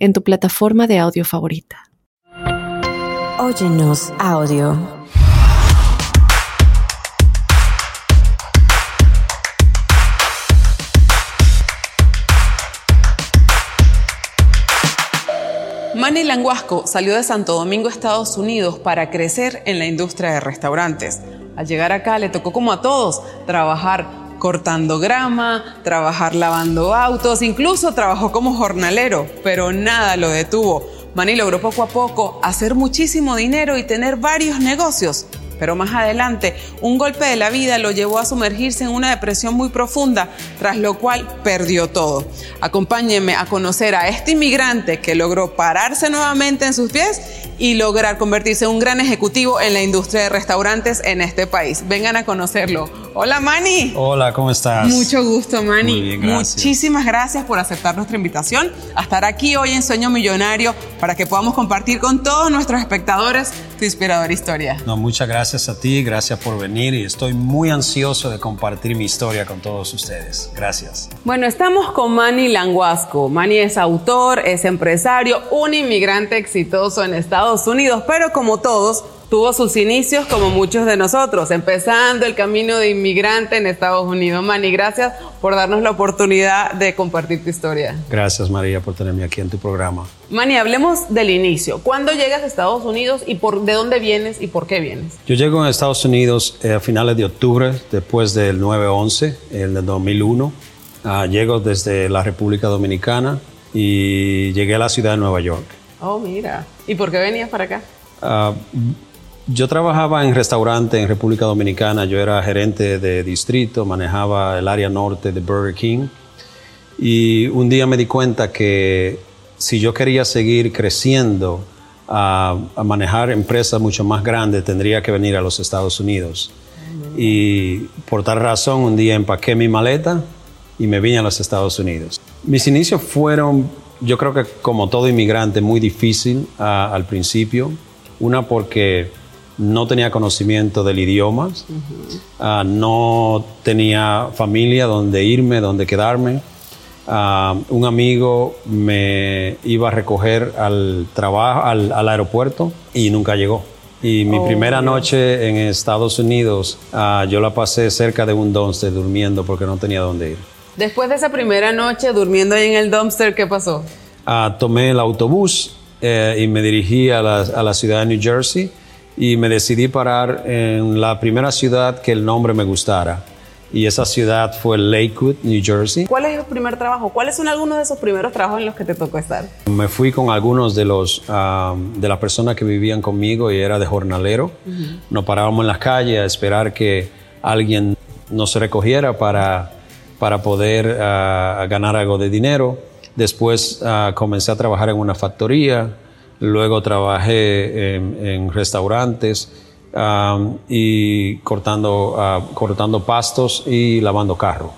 en tu plataforma de audio favorita. Óyenos audio. Manny Languasco salió de Santo Domingo, Estados Unidos, para crecer en la industria de restaurantes. Al llegar acá le tocó como a todos trabajar cortando grama, trabajar lavando autos, incluso trabajó como jornalero, pero nada lo detuvo. Manny logró poco a poco hacer muchísimo dinero y tener varios negocios. Pero más adelante, un golpe de la vida lo llevó a sumergirse en una depresión muy profunda, tras lo cual perdió todo. Acompáñenme a conocer a este inmigrante que logró pararse nuevamente en sus pies y lograr convertirse en un gran ejecutivo en la industria de restaurantes en este país. Vengan a conocerlo. Hola, Manny. Hola, ¿cómo estás? Mucho gusto, Manny. Muy bien, gracias. Muchísimas gracias por aceptar nuestra invitación a estar aquí hoy en Sueño Millonario para que podamos compartir con todos nuestros espectadores tu inspiradora historia. No, muchas gracias a ti, gracias por venir y estoy muy ansioso de compartir mi historia con todos ustedes. Gracias. Bueno, estamos con Manny Languasco. Manny es autor, es empresario, un inmigrante exitoso en Estados Unidos, pero como todos, tuvo sus inicios como muchos de nosotros, empezando el camino de inmigrante en Estados Unidos. Manny, gracias por darnos la oportunidad de compartir tu historia. Gracias María por tenerme aquí en tu programa. Manny, hablemos del inicio. ¿Cuándo llegas a Estados Unidos y por, de dónde vienes y por qué vienes? Yo llego a Estados Unidos eh, a finales de octubre, después del 9-11, el del 2001. Ah, llego desde la República Dominicana y llegué a la ciudad de Nueva York. Oh, mira. ¿Y por qué venías para acá? Ah, yo trabajaba en restaurante en República Dominicana, yo era gerente de distrito, manejaba el área norte de Burger King y un día me di cuenta que si yo quería seguir creciendo a, a manejar empresas mucho más grandes, tendría que venir a los Estados Unidos. Y por tal razón un día empaqué mi maleta y me vine a los Estados Unidos. Mis inicios fueron, yo creo que como todo inmigrante, muy difícil al principio. Una porque no tenía conocimiento del idioma, ah, no tenía familia donde irme, donde quedarme. Ah, un amigo me iba a recoger al trabajo, al, al aeropuerto y nunca llegó. Y mi Oh, primera Dios. noche en Estados Unidos, ah, yo la pasé cerca de un dumpster durmiendo porque no tenía dónde ir. Después de esa primera noche durmiendo ahí en el dumpster, ¿qué pasó? Tomé el autobús eh, y me dirigí a la, a la ciudad de New Jersey y me decidí parar en la primera ciudad que el nombre me gustara. Y esa ciudad fue Lakewood, New Jersey. ¿Cuál es el primer trabajo? ¿Cuáles son algunos de esos primeros trabajos en los que te tocó estar? Me fui con algunos de los de las personas que vivían conmigo y era de jornalero. Nos parábamos en las calles a esperar que alguien nos recogiera para, para poder ah, ganar algo de dinero. Después ah, comencé a trabajar en una factoría. Luego trabajé en, en restaurantes ah, y cortando, ah, cortando pastos y lavando carro.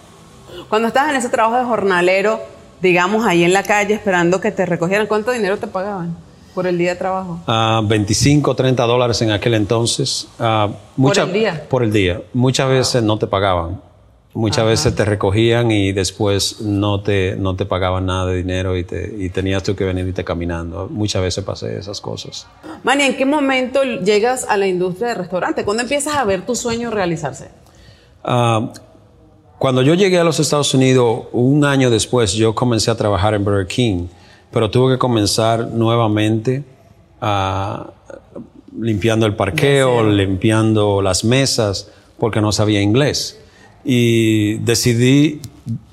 Cuando estabas en ese trabajo de jornalero, digamos ahí en la calle esperando que te recogieran, ¿cuánto dinero te pagaban por el día de trabajo? Ah, 25, 30 dólares en aquel entonces. Ah, mucha- el día? Por el día. Muchas veces no te pagaban. Muchas veces te recogían y después no te, no te pagaban nada de dinero y, te, y tenías tú que venirte caminando. Muchas veces pasé esas cosas. Manny, ¿en qué momento llegas a la industria de restaurante? ¿Cuándo empiezas a ver tu sueño realizarse? Ah, cuando yo llegué a los Estados Unidos, un año después, yo comencé a trabajar en Burger King, pero tuve que comenzar nuevamente ah, limpiando el parqueo, limpiando las mesas, porque no sabía inglés. Y decidí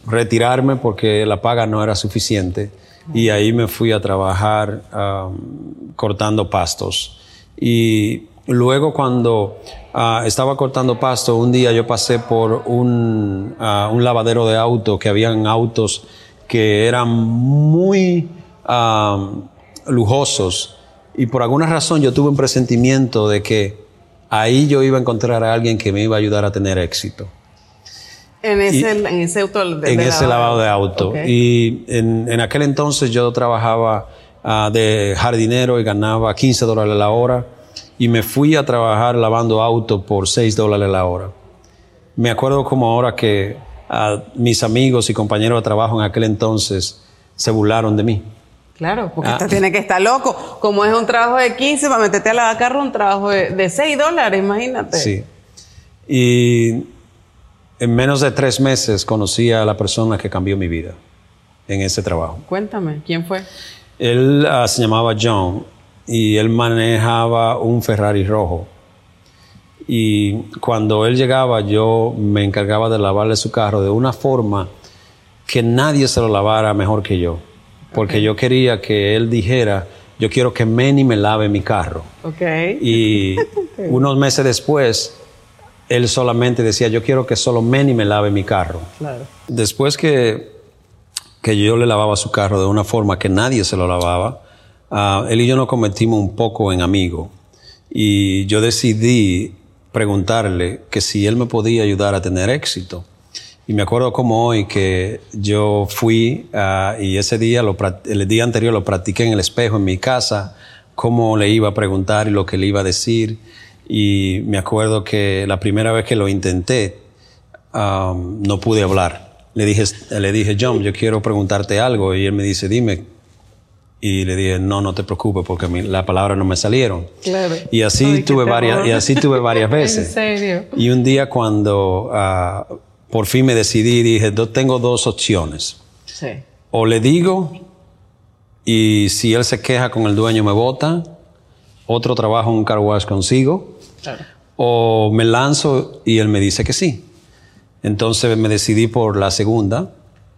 retirarme porque la paga no era suficiente y ahí me fui a trabajar ah, cortando pastos. Y luego cuando ah, estaba cortando pasto, un día yo pasé por un, ah, un lavadero de auto, que habían autos que eran muy lujosos y por alguna razón yo tuve un presentimiento de que ahí yo iba a encontrar a alguien que me iba a ayudar a tener éxito. En ese, en ese auto. De, en ese lavado de auto. Y en, en, aquel entonces yo trabajaba uh, de jardinero y ganaba 15 dólares la hora. Y me fui a trabajar lavando auto por 6 dólares la hora. Me acuerdo como ahora que uh, mis amigos y compañeros de trabajo en aquel entonces se burlaron de mí. Claro, porque ah. tiene que estar loco. Como es un trabajo de 15, para meterte a lavar carro, un trabajo de, de 6 dólares, imagínate. Sí. Y en menos de tres meses conocí a la persona que cambió mi vida en ese trabajo. Cuéntame, ¿quién fue? Él ah, se llamaba John y él manejaba un Ferrari rojo. Y cuando él llegaba yo me encargaba de lavarle su carro de una forma que nadie se lo lavara mejor que yo. Porque yo quería que él dijera, yo quiero que Manny me lave mi carro. Okay. Y unos meses después él solamente decía, yo quiero que solo Manny me lave mi carro. Claro. Después que, que yo le lavaba su carro de una forma que nadie se lo lavaba, uh, él y yo nos convertimos un poco en amigos. Y yo decidí preguntarle que si él me podía ayudar a tener éxito. Y me acuerdo como hoy que yo fui uh, y ese día, lo, el día anterior lo practiqué en el espejo en mi casa, cómo le iba a preguntar y lo que le iba a decir. Y me acuerdo que la primera vez que lo intenté, um, no pude hablar. Le dije, le dije, John, yo quiero preguntarte algo. Y él me dice, dime. Y le dije, no, no te preocupes porque las palabras no me salieron. Claro. Y así, tuve varias, y así tuve varias veces. ¿En serio? Y un día cuando uh, por fin me decidí, dije, tengo dos opciones. Sí. O le digo y si él se queja con el dueño me vota, otro trabajo en un car wash consigo o me lanzo y él me dice que sí. Entonces me decidí por la segunda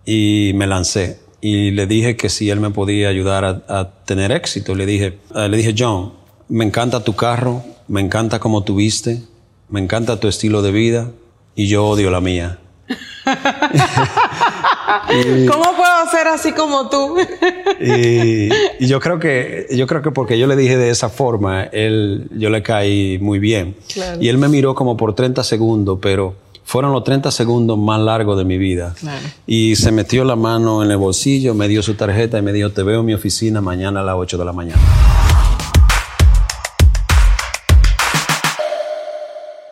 y me lancé. Y le dije que si él me podía ayudar a, tener éxito. Le dije, eh, le dije, John, me encanta tu carro, me encanta cómo tú viste, me encanta tu estilo de vida y yo odio la mía. ¿Cómo puedo ser así como tú? y, yo creo que yo creo que porque yo le dije de esa forma, él yo le caí muy bien. Y él me miró como por 30 segundos, pero fueron los 30 segundos más largos de mi vida. Y se metió la mano en el bolsillo, me dio su tarjeta y me dijo, "Te veo en mi oficina mañana a las 8 de la mañana."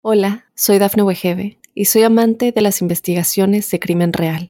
Hola, soy Dafne Wegebe y soy amante de las investigaciones de crimen real.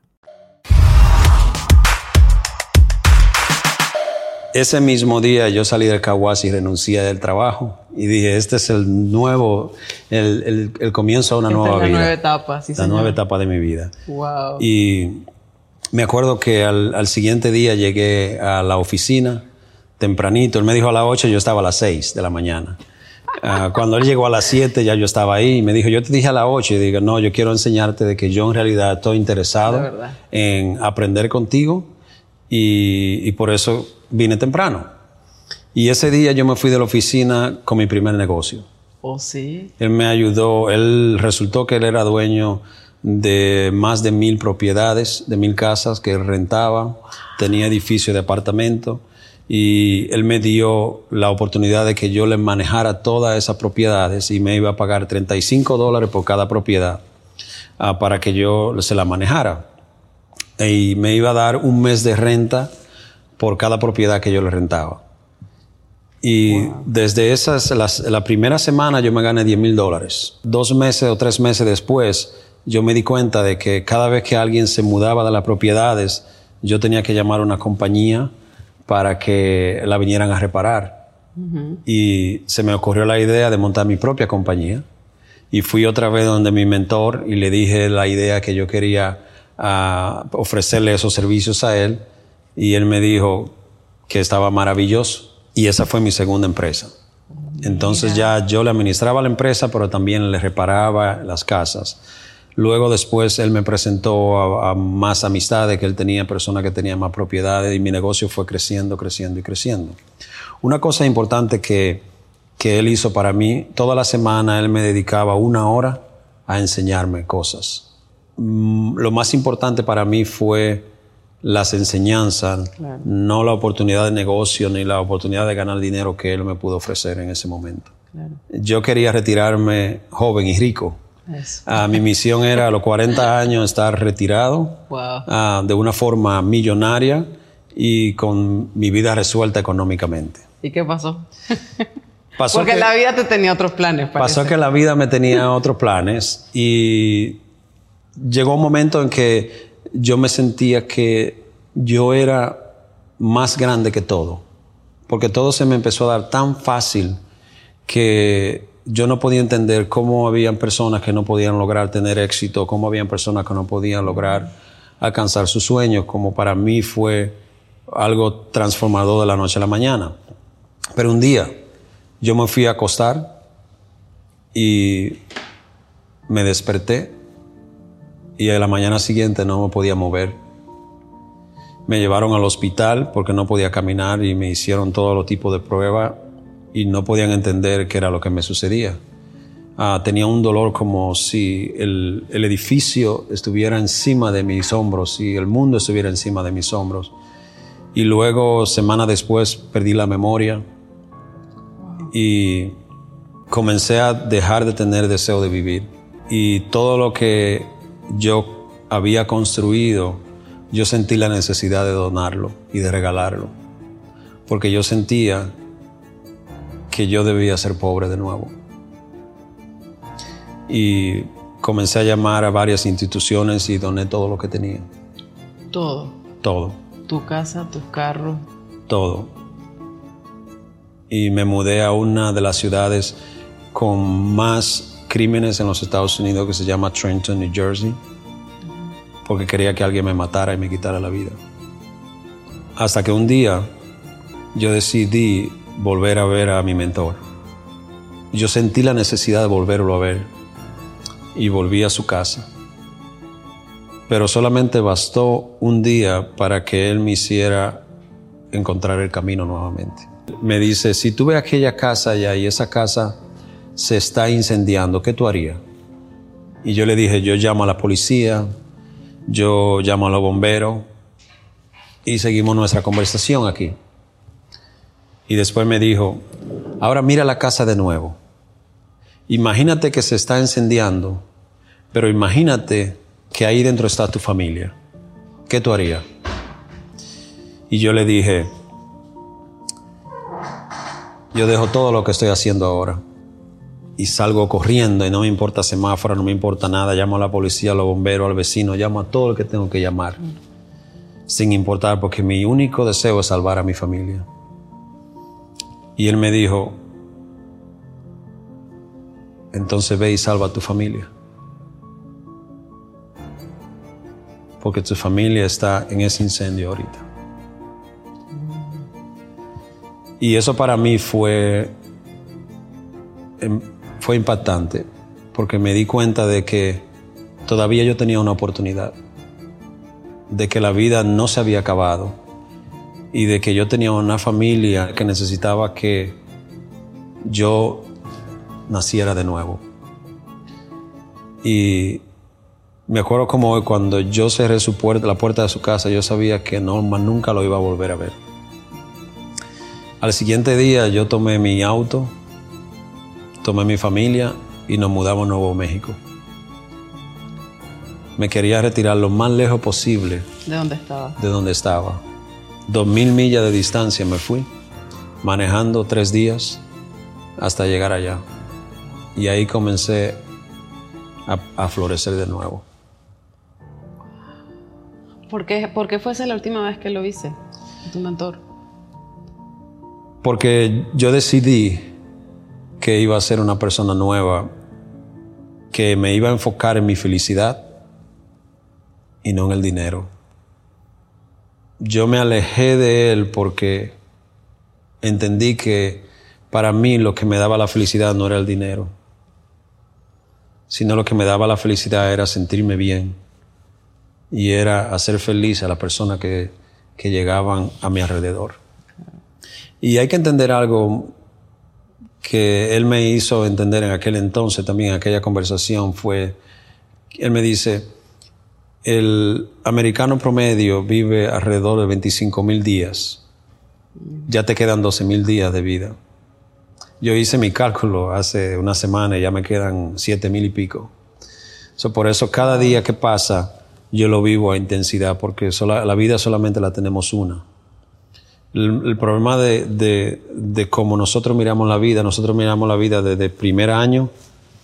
Ese mismo día yo salí del Caguas y renuncié del trabajo y dije, este es el nuevo, el, el, comienzo de una nueva es la vida. Nueva etapa, sí, la nueva etapa de mi vida. Wow. Y me acuerdo que al, al, siguiente día llegué a la oficina tempranito. Él me dijo a las 8, yo estaba a las 6 de la mañana. Uh, cuando él llegó a las 7 ya yo estaba ahí y me dijo, yo te dije a las 8 y digo, no, yo quiero enseñarte de que yo en realidad estoy interesado en aprender contigo y, y por eso vine temprano. Y ese día yo me fui de la oficina con mi primer negocio. ¿Oh, sí? Él me ayudó, él resultó que él era dueño de más de mil propiedades, de mil casas que él rentaba, tenía edificio de apartamento y él me dio la oportunidad de que yo le manejara todas esas propiedades y me iba a pagar 35 dólares por cada propiedad uh, para que yo se la manejara. Y me iba a dar un mes de renta por cada propiedad que yo le rentaba. Y desde esas, la primera semana yo me gané 10 mil dólares. Dos meses o tres meses después, yo me di cuenta de que cada vez que alguien se mudaba de las propiedades, yo tenía que llamar a una compañía para que la vinieran a reparar. Y se me ocurrió la idea de montar mi propia compañía. Y fui otra vez donde mi mentor y le dije la idea que yo quería uh, ofrecerle esos servicios a él y él me dijo que estaba maravilloso y esa fue mi segunda empresa. Entonces ya yo le administraba la empresa, pero también le reparaba las casas. Luego después él me presentó a, más amistades que él tenía, personas que tenían más propiedades y mi negocio fue creciendo, creciendo y creciendo. Una cosa importante que, que él hizo para mí, toda la semana él me dedicaba una hora a enseñarme cosas. Mm, lo más importante para mí fue las enseñanzas, no la oportunidad de negocio ni la oportunidad de ganar dinero que él me pudo ofrecer en ese momento. Yo quería retirarme joven y rico. Ah, mi misión era a los 40 años estar retirado ah, de una forma millonaria y con mi vida resuelta económicamente. ¿Y qué pasó? pasó Porque la vida te tenía otros planes. Pasó que la vida me tenía otros planes y llegó un momento en que yo me sentía que yo era más grande que todo, porque todo se me empezó a dar tan fácil que yo no podía entender cómo habían personas que no podían lograr tener éxito, cómo habían personas que no podían lograr alcanzar sus sueños, como para mí fue algo transformador de la noche a la mañana. Pero un día yo me fui a acostar y me desperté y a la mañana siguiente no me podía mover. Me llevaron al hospital porque no podía caminar y me hicieron todo los tipos de pruebas y no podían entender qué era lo que me sucedía. Ah, tenía un dolor como si el, edificio estuviera encima de mis hombros, si el mundo estuviera encima de mis hombros. Y luego, semana después, perdí la memoria y comencé a dejar de tener deseo de vivir. Y todo lo que yo había construido, yo sentí la necesidad de donarlo y de regalarlo, porque yo sentía que yo debía ser pobre de nuevo. Y comencé a llamar a varias instituciones y doné todo lo que tenía. Todo. Todo. Tu casa, tus carros. Todo. Y me mudé a una de las ciudades con más crímenes en los Estados Unidos que se llama Trenton, New Jersey, porque quería que alguien me matara y me quitara la vida. Hasta que un día yo decidí volver a ver a mi mentor. Yo sentí la necesidad de volverlo a ver y volví a su casa. Pero solamente bastó un día para que él me hiciera encontrar el camino nuevamente. Me dice, si tú ves aquella casa allá y esa casa se está incendiando, ¿qué tú harías? Y yo le dije, yo llamo a la policía, yo llamo a los bomberos y seguimos nuestra conversación aquí. Y después me dijo, ahora mira la casa de nuevo. Imagínate que se está incendiando, pero imagínate que ahí dentro está tu familia. ¿Qué tú harías? Y yo le dije, yo dejo todo lo que estoy haciendo ahora y salgo corriendo y no me importa semáforo, no me importa nada, llamo a la policía, a los bomberos, al vecino, llamo a todo el que tengo que llamar, sin importar, porque mi único deseo es salvar a mi familia. Y él me dijo, entonces ve y salva a tu familia. Porque tu familia está en ese incendio ahorita. Y eso para mí fue em, fue impactante porque me di cuenta de que todavía yo tenía una oportunidad, de que la vida no se había acabado y de que yo tenía una familia que necesitaba que yo naciera de nuevo. Y me acuerdo como hoy cuando yo cerré su puerta, la puerta de su casa, yo sabía que Norma nunca lo iba a volver a ver. Al siguiente día yo tomé mi auto tomé mi familia y nos mudamos a Nuevo México. Me quería retirar lo más lejos posible. ¿De dónde estaba? De donde estaba. Dos mil millas de distancia me fui, manejando tres días hasta llegar allá. Y ahí comencé a, florecer de nuevo. ¿Por qué, ¿Por qué fue esa la última vez que lo hice, tu mentor? Porque yo decidí que iba a ser una persona nueva, que me iba a enfocar en mi felicidad y no en el dinero. Yo me alejé de él porque entendí que para mí lo que me daba la felicidad no era el dinero, sino lo que me daba la felicidad era sentirme bien y era hacer feliz a las personas que, que llegaban a mi alrededor. Y hay que entender algo que él me hizo entender en aquel entonces, también en aquella conversación, fue, él me dice, el americano promedio vive alrededor de 25 mil días. Ya te quedan 12 mil días de vida. Yo hice mi cálculo hace una semana y ya me quedan 7 mil y pico. por eso cada día que pasa yo lo vivo a intensidad porque la vida solamente la tenemos una. El, problema de, de, cómo nosotros miramos la vida, nosotros miramos la vida desde el primer año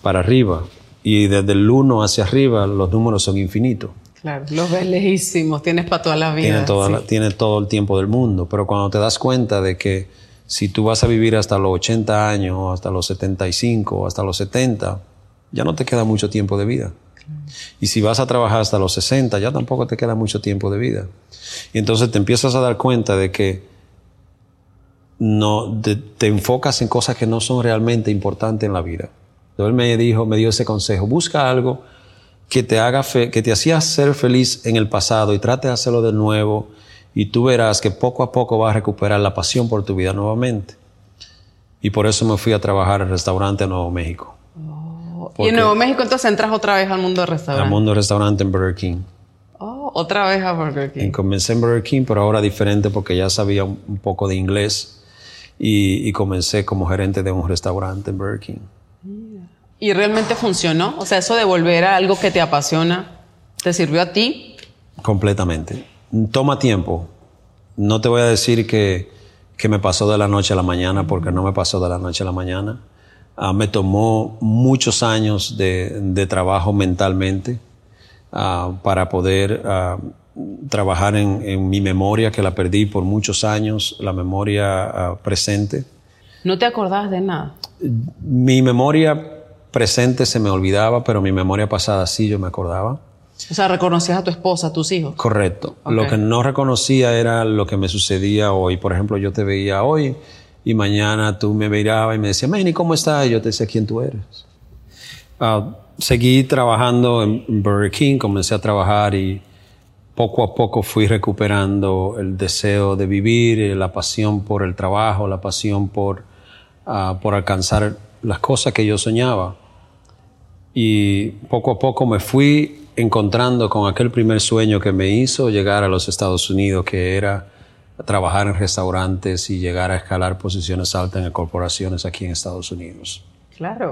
para arriba y desde el uno hacia arriba los números son infinitos. Claro, los ves lejísimos, tienes para toda la vida. Tiene, tiene todo el tiempo del mundo, pero cuando te das cuenta de que si tú vas a vivir hasta los 80 años, hasta los 75, hasta los 70, ya no te queda mucho tiempo de vida. Y si vas a trabajar hasta los 60, ya tampoco te queda mucho tiempo de vida. Y entonces te empiezas a dar cuenta de que no te, enfocas en cosas que no son realmente importantes en la vida. Entonces él me dijo, me dio ese consejo, busca algo que te haga fe, que te hacía ser feliz en el pasado y trate de hacerlo de nuevo y tú verás que poco a poco vas a recuperar la pasión por tu vida nuevamente. Y por eso me fui a trabajar el restaurante en Nuevo México. Oh, y en Nuevo México entonces entras otra vez al mundo del restaurante. Al mundo del restaurante en Burger King. Oh, otra vez a Burger King. Y comencé en Burger King, pero ahora diferente porque ya sabía un poco de inglés y, comencé como gerente de un restaurante en Burger King. ¿Y realmente funcionó? O sea, eso de volver a algo que te apasiona, ¿te sirvió a ti? Completamente. Toma tiempo. No te voy a decir que, que me pasó de la noche a la mañana, porque no me pasó de la noche a la mañana. Ah, me tomó muchos años de, de trabajo mentalmente uh, para poder uh, trabajar en, mi memoria, que la perdí por muchos años, la memoria ah, presente. ¿No te acordabas de nada? Mi memoria presente se me olvidaba, pero mi memoria pasada sí yo me acordaba. O sea, reconocías a tu esposa, a tus hijos. Correcto. Lo que no reconocía era lo que me sucedía hoy. Por ejemplo, yo te veía hoy y mañana tú me mirabas y me decías, Manny, ¿cómo estás? Y yo te decía, ¿quién tú eres? Ah, seguí trabajando en Burger King, comencé a trabajar y poco a poco fui recuperando el deseo de vivir, eh, la pasión por el trabajo, la pasión por, ah, por alcanzar las cosas que yo soñaba. Y poco a poco me fui encontrando con aquel primer sueño que me hizo llegar a los Estados Unidos, que era trabajar en restaurantes y llegar a escalar posiciones altas en corporaciones aquí en Estados Unidos. Claro.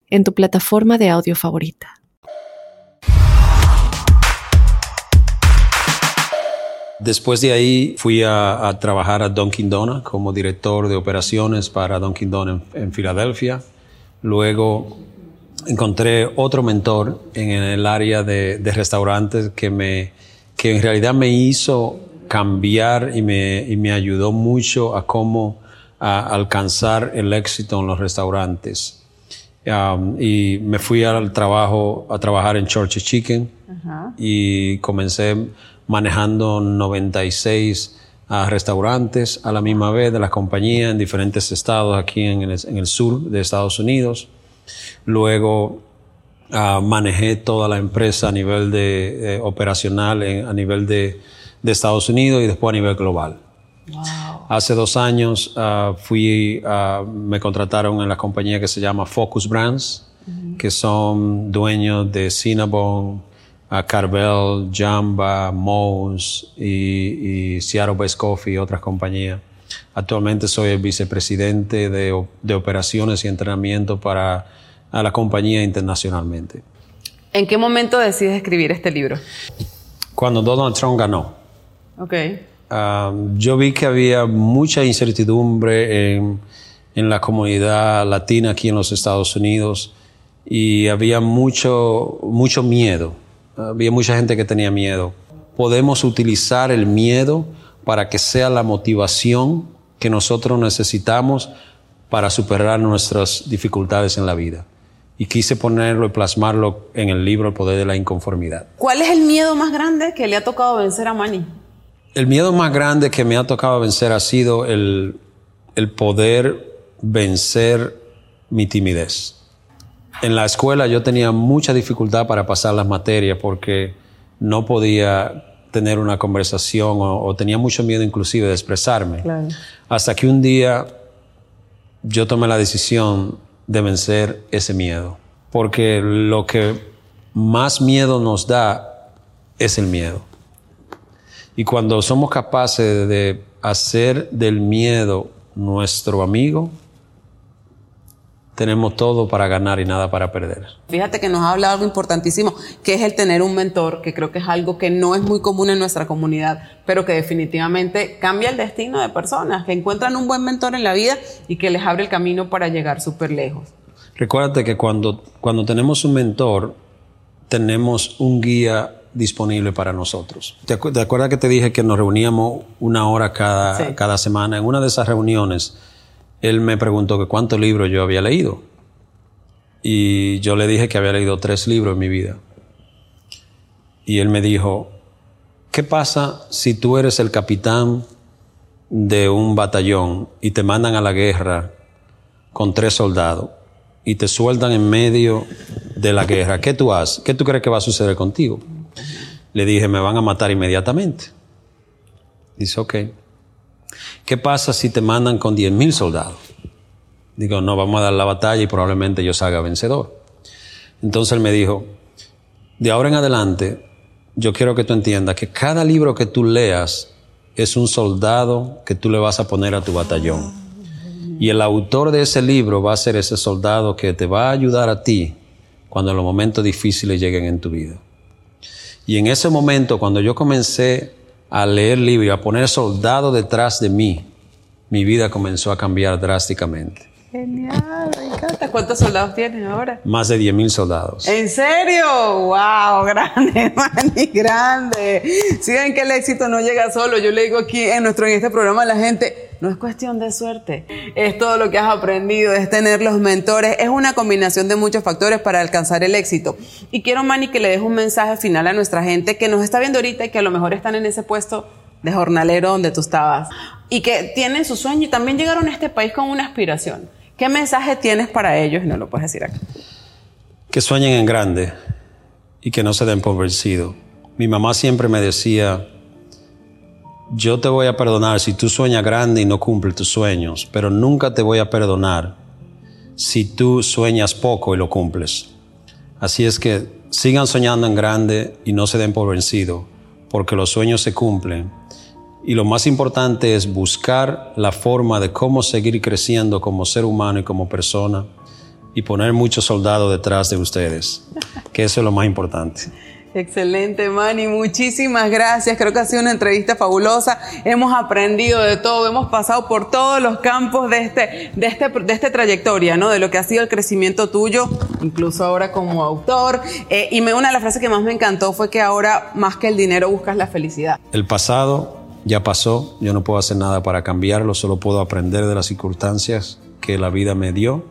en tu plataforma de audio favorita. Después de ahí fui a, trabajar a Dunkin' Donuts como director de operaciones para Dunkin' Donuts en, Filadelfia. Luego encontré otro mentor en el área de, restaurantes que, me, que en realidad me hizo cambiar y me, y me ayudó mucho a cómo alcanzar el éxito en los restaurantes. Um, y me fui al trabajo, a trabajar en Church Chicken y comencé manejando 96 uh, restaurantes a la misma vez de la compañía en diferentes estados aquí en el, sur de Estados Unidos. Luego uh, manejé toda la empresa a nivel de, eh, operacional, a nivel de, de Estados Unidos y después a nivel global. Hace dos años ah, fui, uh, me contrataron en la compañía que se llama Focus Brands, que son dueños de Cinnabon, uh, Carvel, Jamba, Moe's y, y, Seattle Best Coffee y otras compañías. Actualmente soy el vicepresidente de, de operaciones y entrenamiento para la compañía internacionalmente. ¿En qué momento decides escribir este libro? Cuando Donald Trump ganó. Okay. Yo vi que había mucha incertidumbre en, la comunidad latina aquí en los Estados Unidos y había mucho, mucho miedo. Había mucha gente que tenía miedo. Podemos utilizar el miedo para que sea la motivación que nosotros necesitamos para superar nuestras dificultades en la vida. Y quise ponerlo y plasmarlo en el libro El Poder de la Inconformidad. ¿Cuál es el miedo más grande que le ha tocado vencer a Manny? El miedo más grande que me ha tocado vencer ha sido el, poder vencer mi timidez. En la escuela yo tenía mucha dificultad para pasar las materias porque no podía tener una conversación o, tenía mucho miedo inclusive de expresarme. Hasta que un día yo tomé la decisión de vencer ese miedo. Porque lo que más miedo nos da es el miedo. Y cuando somos capaces de hacer del miedo nuestro amigo, tenemos todo para ganar y nada para perder. Fíjate que nos ha hablado algo importantísimo, que es el tener un mentor, que creo que es algo que no es muy común en nuestra comunidad, pero que definitivamente cambia el destino de personas, que encuentran un buen mentor en la vida y que les abre el camino para llegar súper lejos. Recuérdate que cuando, cuando tenemos un mentor, tenemos un guía disponible para nosotros. ¿Te, acuerdas que te dije que nos reuníamos una hora cada, cada semana? En una de esas reuniones, él me preguntó que cuántos libros yo había leído. Y yo le dije que había leído tres libros en mi vida. Y él me dijo, ¿qué pasa si tú eres el capitán de un batallón y te mandan a la guerra con tres soldados y te sueldan en medio de la guerra? ¿Qué tú haces? ¿Qué tú crees que va a suceder contigo? Le dije, me van a matar inmediatamente. Dice, ok. ¿Qué pasa si te mandan con 10 mil soldados? Digo, no, vamos a dar la batalla y probablemente yo salga vencedor. Entonces él me dijo, de ahora en adelante, yo quiero que tú entiendas que cada libro que tú leas es un soldado que tú le vas a poner a tu batallón. Y el autor de ese libro va a ser ese soldado que te va a ayudar a ti cuando los momentos difíciles lleguen en tu vida. Y en ese momento, cuando yo comencé a leer libros y a poner soldados detrás de mí, mi vida comenzó a cambiar drásticamente. Genial, me encanta. ¿Cuántos soldados tienes ahora? Más de 10.000 soldados. ¿En serio? ¡Wow! Grande, Manny, grande. Si ven que el éxito no llega solo, yo le digo aquí en nuestro en este programa a la gente, no es cuestión de suerte, es todo lo que has aprendido, es tener los mentores, es una combinación de muchos factores para alcanzar el éxito. Y quiero, Manny, que le deje un mensaje final a nuestra gente que nos está viendo ahorita y que a lo mejor están en ese puesto de jornalero donde tú estabas y que tienen su sueño y también llegaron a este país con una aspiración ¿Qué mensaje tienes para ellos? No lo puedes decir acá. Que sueñen en grande y que no se den por vencido. Mi mamá siempre me decía, yo te voy a perdonar si tú sueñas grande y no cumples tus sueños, pero nunca te voy a perdonar si tú sueñas poco y lo cumples. Así es que sigan soñando en grande y no se den por vencido, porque los sueños se cumplen y lo más importante es buscar la forma de cómo seguir creciendo como ser humano y como persona y poner muchos soldados detrás de ustedes, que eso es lo más importante. Excelente, Manny. Muchísimas gracias. Creo que ha sido una entrevista fabulosa. Hemos aprendido de todo. Hemos pasado por todos los campos de este, de este, de esta trayectoria, ¿no? De lo que ha sido el crecimiento tuyo, incluso ahora como autor. Eh, y me, una de las frases que más me encantó fue que ahora, más que el dinero, buscas la felicidad. El pasado ya pasó, yo no puedo hacer nada para cambiarlo, solo puedo aprender de las circunstancias que la vida me dio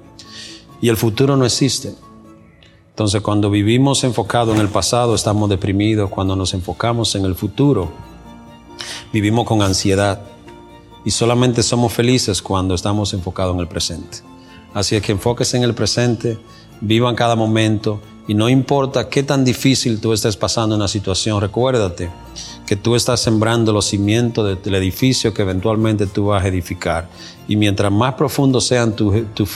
y el futuro no existe. Entonces cuando vivimos enfocados en el pasado estamos deprimidos, cuando nos enfocamos en el futuro vivimos con ansiedad y solamente somos felices cuando estamos enfocados en el presente. Así es que enfóquese en el presente, vivan cada momento y no importa qué tan difícil tú estés pasando en la situación, recuérdate que tú estás sembrando los cimientos del edificio que eventualmente tú vas a edificar. Y mientras más profundo sean tu, tu,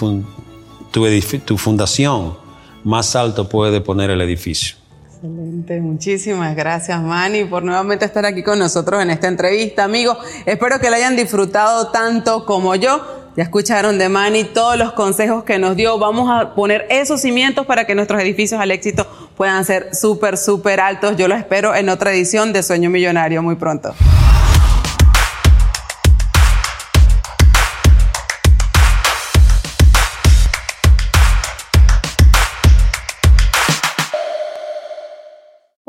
tu fundación, más alto puede poner el edificio. Excelente, muchísimas gracias Manny por nuevamente estar aquí con nosotros en esta entrevista, amigos. Espero que la hayan disfrutado tanto como yo. Ya escucharon de Manny todos los consejos que nos dio. Vamos a poner esos cimientos para que nuestros edificios al éxito puedan ser súper, súper altos. Yo lo espero en otra edición de Sueño Millonario muy pronto.